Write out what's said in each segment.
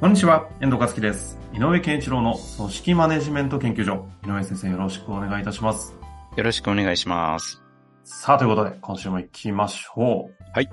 こんにちは、遠藤和樹です。井上健一郎の組織マネジメント研究所。井上先生よろしくお願いいたします。よろしくお願いします。さあ、ということで、今週も行きましょう。はい。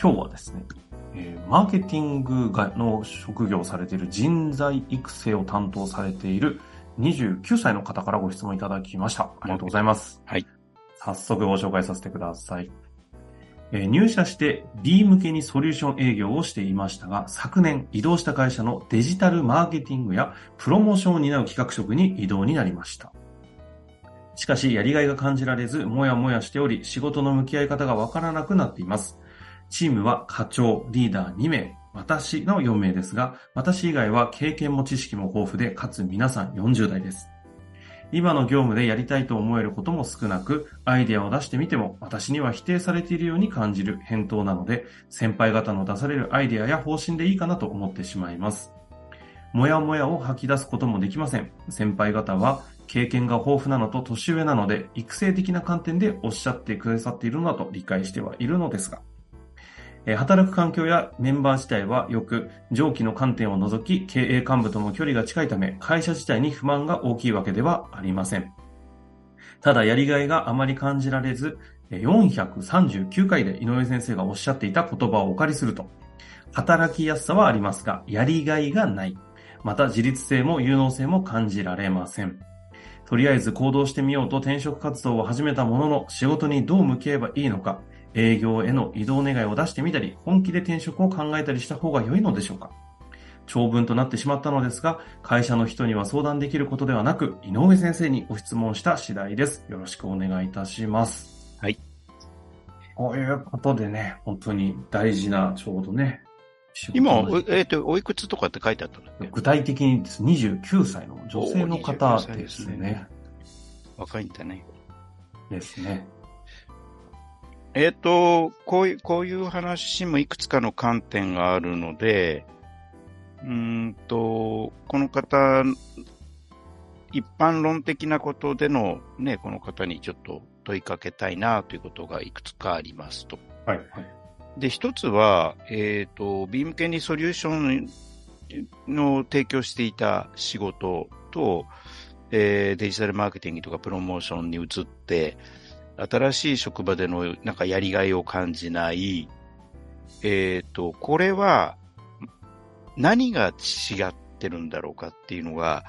今日はですね、えーマーケティングがの職業をされている人材育成を担当されている29歳の方からご質問いただきました。ありがとうございます。はい。早速ご紹介させてください。え入社して B 向けにソリューション営業をしていましたが、昨年移動した会社のデジタルマーケティングやプロモーションを担う企画職に移動になりました。しかし、やりがいが感じられず、もやもやしており、仕事の向き合い方がわからなくなっています。チームは課長、リーダー2名、私の4名ですが、私以外は経験も知識も豊富で、かつ皆さん40代です。今の業務でやりたいと思えることも少なく、アイデアを出してみても私には否定されているように感じる返答なので、先輩方の出されるアイデアや方針でいいかなと思ってしまいます。もやもやを吐き出すこともできません。先輩方は経験が豊富なのと年上なので、育成的な観点でおっしゃってくださっているのだと理解してはいるのですが、働く環境やメンバー自体はよく上記の観点を除き経営幹部とも距離が近いため会社自体に不満が大きいわけではありません。ただやりがいがあまり感じられず、439回で井上先生がおっしゃっていた言葉をお借りすると、働きやすさはありますが、やりがいがない。また自立性も有能性も感じられません。とりあえず行動してみようと転職活動を始めたものの、仕事にどう向き合えばいいのか、営業への移動願いを出してみたり、本気で転職を考えたりした方が良いのでしょうか長文となってしまったのですが、会社の人には相談できることではなく、井上先生にご質問した次第です。よろしくお願いいたします。はい。こういうことでね、本当に大事な、ちょうどね、今、えっ、と、おいくつとかって書いてあったんだっけ？具体的にです29歳の女性の方おー29歳でですすねね。若いんだね。ですね。えっ、と、こういう、こういう話もいくつかの観点があるので、うーんと、この方、一般論的なことでのね、この方にちょっと問いかけたいなということがいくつかありますと。はい。はい。で、一つは、えっ、と、ビーム系にソリューションの提供していた仕事と、えーデジタルマーケティングとかプロモーションに移って、新しい職場でのなんかやりがいを感じない、えっ、と、これは何が違ってるんだろうかっていうのが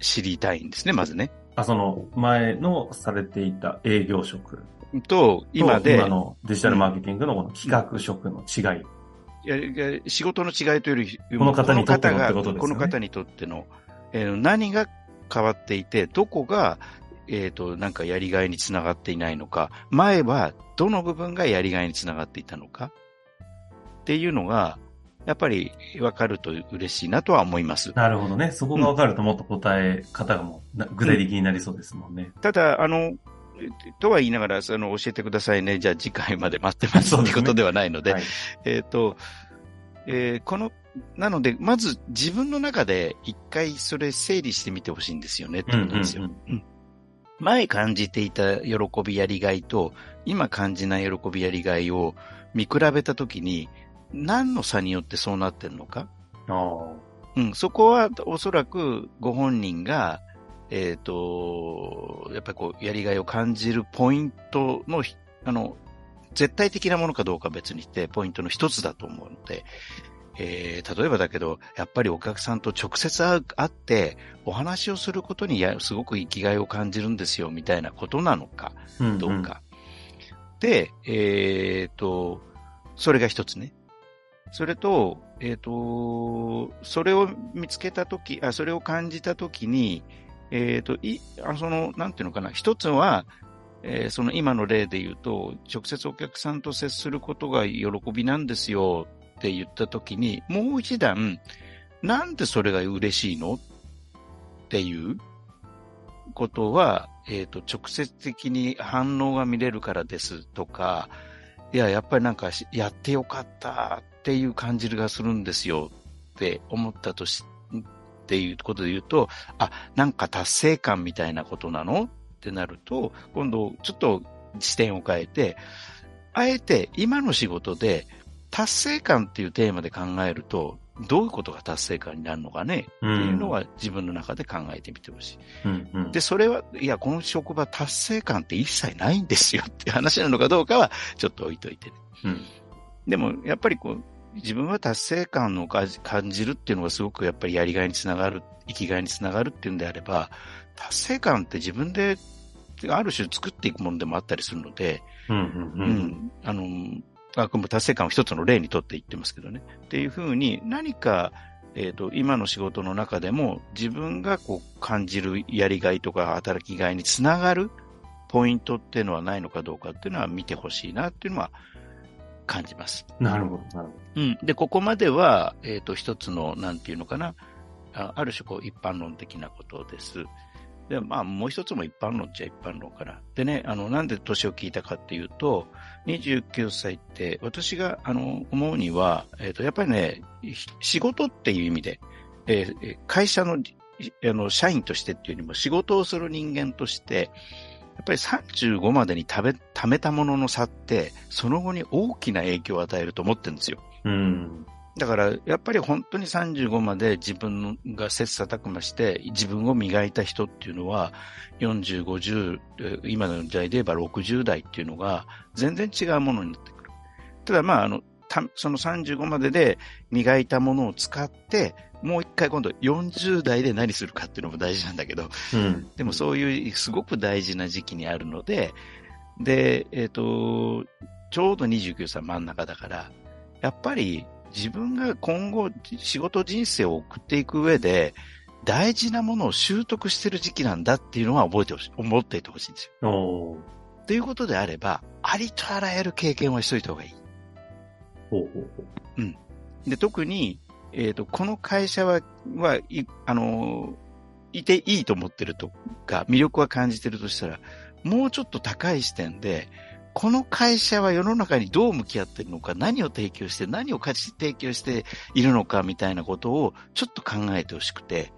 知りたいんですね、まずね。あ、その、前のされていた営業職と、今で、今のデジタルマーケティングのこの企画職の違い。いやいや仕事の違いというより、この方にとってのこの方がってことですよねこの方にとっての、えー何が変わっていて、どこが、えっ、と、なんかやりがいにつながっていないのか、前はどの部分がやりがいにつながっていたのか、っていうのが、やっぱり分かると嬉しいなとは思います。なるほどね。そこが分かるともっと答え方がもうな具体的になりそうですもんね。ただ、あの、とは言いながら、その、教えてくださいね。じゃあ次回まで待ってますそうですねってことではないので、はい。えっ、と、えーこの、なので、まず自分の中で一回それ整理してみてほしいんですよねってことですよ。うんうん前感じていた喜びやりがいと、今感じない喜びやりがいを見比べたときに、何の差によってそうなってんのか？うん、そこはおそらくご本人が、えっ、と、やっぱりこう、やりがいを感じるポイントのひ、あの、絶対的なものかどうかは別にして、ポイントの一つだと思うので、えー例えばだけど、やっぱりお客さんと直接会って、お話をすることにやすごく生きがいを感じるんですよ、みたいなことなのか、うんどうか。で、えっ、と、それが一つね。それと、えっ、と、それを見つけたとき、あ、それを感じたときに、えっ、と、い、あ、その、なんていうのかな、一つは、えーその今の例で言うと、直接お客さんと接することが喜びなんですよって言った時に、もう一段、なんでそれが嬉しいの？っていうことは、えっ、と、直接的に反応が見れるからですとか、いや、やっぱりなんかやってよかったっていう感じがするんですよって思ったとし、っていうことで言うと、あ、なんか達成感みたいなことなの？ってなると、今度ちょっと視点を変えて、あえて今の仕事で達成感っていうテーマで考えると、どういうことが達成感になるのかね、っていうのは自分の中で考えてみてほしい、うんうん、で、それは、いや、この職場達成感って一切ないんですよっていう話なのかどうかはちょっと置いといてね。うん、でも、やっぱりこう、自分は達成感を感じるっていうのがすごくやっぱりやりがいにつながる、生きがいにつながるっていうんであれば、達成感って自分である種作っていくものでもあったりするので、うんうんうん、うん、あの、あくま達成感を一つの例にとって言ってますけどね。っていうふうに何か、えっ、ー、と、今の仕事の中でも自分がこう感じるやりがいとか働きがいにつながるポイントっていうのはないのかどうかっていうのは見てほしいなっていうのは感じます。なるほど、なるほど。うん。で、ここまでは、えっ、ー、と、一つの、なんていうのかな、あある種こう一般論的なことです。で、まあ、もう一つも一般論っちゃ一般論から。でね、あの、なんで年を聞いたかっていうと、29歳って、私が、あの、思うには、えっ、ー、と、やっぱりね、仕事っていう意味で、えー、会社の、あの、社員としてっていうよりも仕事をする人間として、やっぱり35までに食べ、貯めたものの差って、その後に大きな影響を与えると思ってるんですよ。うん。だから、やっぱり本当に35まで自分が切磋琢磨して、自分を磨いた人っていうのは、40、50、今の時代で言えば60代っていうのが、全然違うものになってくる。ただ、まあ、あの、その35までで磨いたものを使って、もう一回今度40代で何するかっていうのも大事なんだけど、うん、でもそういうすごく大事な時期にあるので、で、えっ、ー、と、ちょうど29歳真ん中だから、やっぱり自分が今後仕事人生を送っていく上で、大事なものを習得してる時期なんだっていうのは覚えてほしい、思っていてほしいんですよ。ということであれば、ありとあらゆる経験はしといた方がいい。ほうほうほう。うん。で、特に、えっ、ー、と、この会社は、は、い、あのいていいと思ってるとか、魅力は感じてるとしたら、もうちょっと高い視点で、この会社は世の中にどう向き合ってるのか、何を提供して、何を価値提供しているのかみたいなことをちょっと考えてほしくて。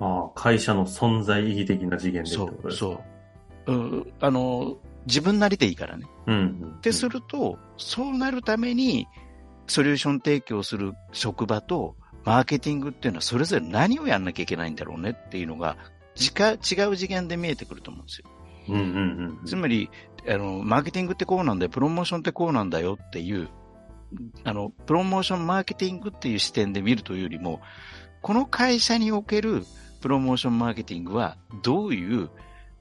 ああ、会社の存在意義的な次元でそう、そう。うあの、自分なりでいいからね。うん、うん。ってすると、そうなるために、ソリューション提供する職場と、マーケティングっていうのはそれぞれ何をやんなきゃいけないんだろうねっていうのが、違う次元で見えてくると思うんですよ。うんうんうん、つまり、あの、マーケティングってこうなんだよ、プロモーションってこうなんだよっていう、あの、プロモーションマーケティングっていう視点で見るというよりも、この会社におけるプロモーションマーケティングはどういう、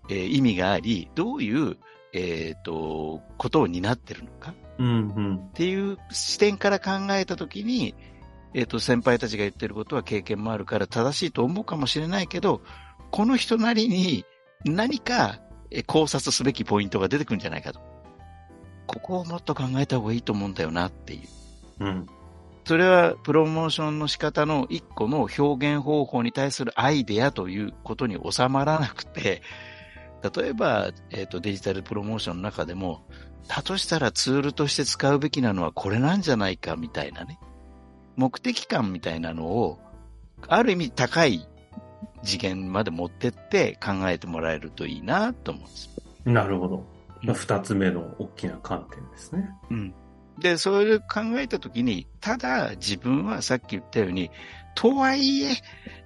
えー、意味があり、どういう、えっ、ー、と、ことを担ってるのか、うんうん、っていう視点から考えたときに、えっ、ー、と、先輩たちが言ってることは経験もあるから正しいと思うかもしれないけど、この人なりに何か考察すべきポイントが出てくるんじゃないかと。ここをもっと考えた方がいいと思うんだよなっていう。うん。それはプロモーションの仕方の一個の表現方法に対するアイデアということに収まらなくて、例えば、えっ、ー、と、デジタルプロモーションの中でも、だとしたらツールとして使うべきなのはこれなんじゃないかみたいなね。目的感みたいなのを、ある意味高い次元まで持ってって考えてもらえるといいなと思うんです。なるほど。二つ目の大きな観点ですね。うん。で、それを考えたときに、ただ自分はさっき言ったように、とはいえ、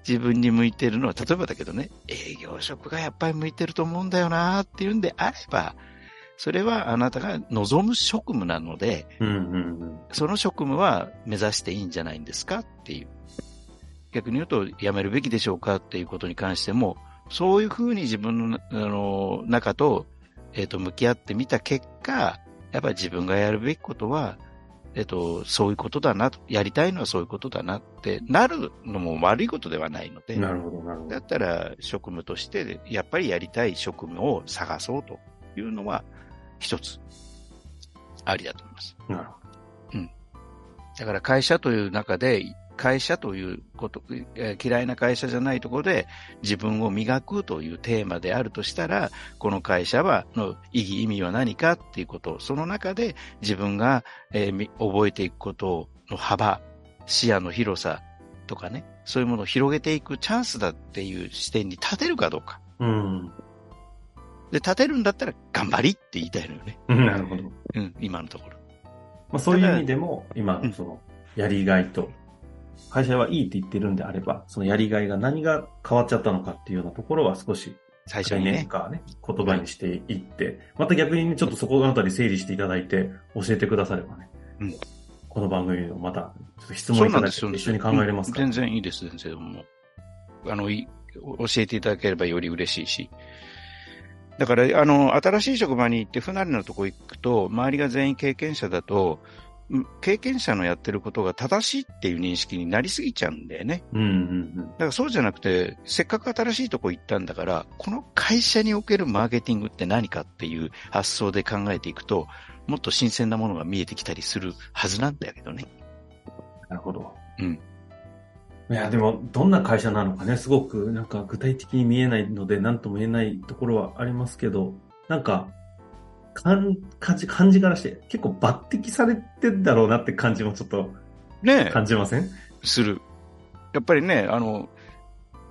自分に向いてるのは、例えばだけどね、営業職がやっぱり向いてると思うんだよなっていうんであれば、それはあなたが望む職務なので、うんうんうん、その職務は目指していいんじゃないんですかっていう。逆に言うと、やめるべきでしょうかっていうことに関しても、そういうふうに自分のあの中と、えっ、ー、と、向き合ってみた結果、やっぱり自分がやるべきことは、えっ、ー、と、そういうことだなと、やりたいのはそういうことだなってなるのも悪いことではないので、なるほど、なるほど。だったら職務として、やっぱりやりたい職務を探そうというのは、一つ、ありだと思います。なるほど。うん。だから会社という中で、会社ということ、えー嫌いな会社じゃないところで自分を磨くというテーマであるとしたら、この会社は、の意義、意味は何かっていうこと、その中で自分が、えーみ覚えていくことの幅、視野の広さとかね、そういうものを広げていくチャンスだっていう視点に立てるかどうか。うん。で、立てるんだったら頑張りって言いたいのよね。うんなるほど。まうん、今のところ。あ、そういう意味でも、今うん、その、やりがいと、会社はいいって言ってるんであれば、そのやりがいが何が変わっちゃったのかっていうようなところは少し、来最初にね。年かね、言葉にしていって、また逆にね、ちょっとそこのあたり整理していただいて、教えてくださればね、うんこの番組のまた、ちょっと質そ問いただい。て一緒に考えれますか、うん全然いいです、全然。もう、あの、い教えていただければより嬉しいし。だから、あの、新しい職場に行って不慣れなとこ行くと、周りが全員経験者だと、うん経験者のやってることが正しいっていう認識になりすぎちゃうんだよね。うんうんだからそうじゃなくて、せっかく新しいとこ行ったんだから、この会社におけるマーケティングって何かっていう発想で考えていくと、もっと新鮮なものが見えてきたりするはずなんだけどね。なるほど。うん。いや、でも、どんな会社なのかね、すごく、なんか具体的に見えないので、なんとも言えないところはありますけど、なんか、感感じ、感じからして、結構抜擢されてんだろうなって感じもちょっとねえ。感じません？する。やっぱりね、あの、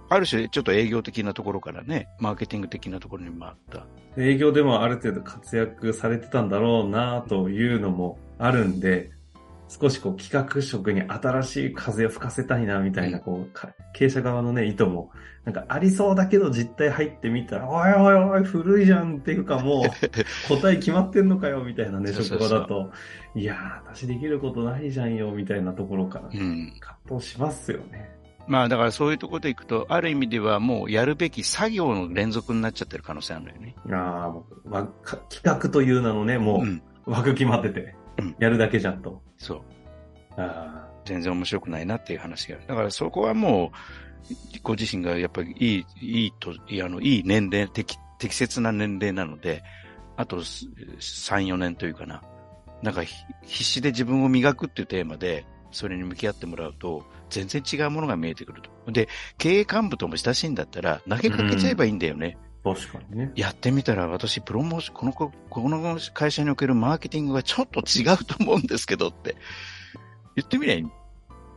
ある種ちょっと営業的なところからね、マーケティング的なところに回った。営業でもある程度活躍されてたんだろうなというのもあるんで、少しこう企画職に新しい風を吹かせたいなみたいな、こう、か経営者側のね、意図も、なんかありそうだけど実態入ってみたら、おいおいおい、古いじゃんっていうかもう、答え決まってんのかよみたいなね、職場だと、いやー、私できることないじゃんよみたいなところから、うん。葛藤しますよね。まあだからそういうところでいくと、ある意味ではもうやるべき作業の連続になっちゃってる可能性あるのよね。ああ、企画という名のね、もうん。う枠決まっててうん、やるだけじゃんと。そう。あ全然面白くないなっていう話がある。だからそこはもう、ご自身がやっぱりいい、いいと、いいあの、いい年齢、適、適切な年齢なので、あとす3、4年というかな。なんかひ必死で自分を磨くっていうテーマで、それに向き合ってもらうと、全然違うものが見えてくると。で、経営幹部とも親しいんだったら、投げかけちゃえばいいんだよね。あ、確かにね。やってみたら私、プロモーション、この子、この会社におけるマーケティングがちょっと違うと思うんですけどって、言ってみりゃいい。ま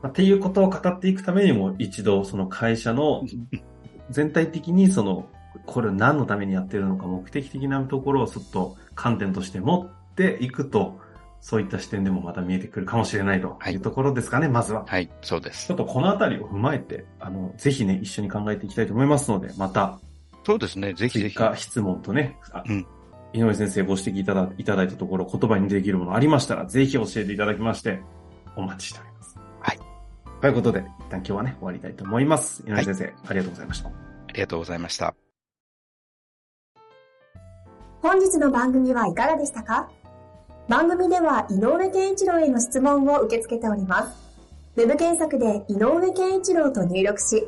あっていうことを語っていくためにも、一度その会社の 全体的にその、これを何のためにやってるのか、目的的なところをちょっと観点として持っていくと、そういった視点でもまた見えてくるかもしれないとはいいうところですかね、まずは。はい、そうですちょ。っとこのあたりを踏まえて、あの、ぜひね、一緒に考えていきたいと思いますので、また、そうですね、ぜひぜひ。追加質問とね、あうん井上先生ご指摘いただいただいたところ、言葉にできるものありましたら、ぜひ教えていただきまして、お待ちしております。はい。ということで、一旦今日はね、終わりたいと思います。井上先生、ありがとうございました。ありがとうございました。本日の番組はいかがでしたか？番組では井上健一郎への質問を受け付けております。ウェブ検索で井上健一郎と入力し、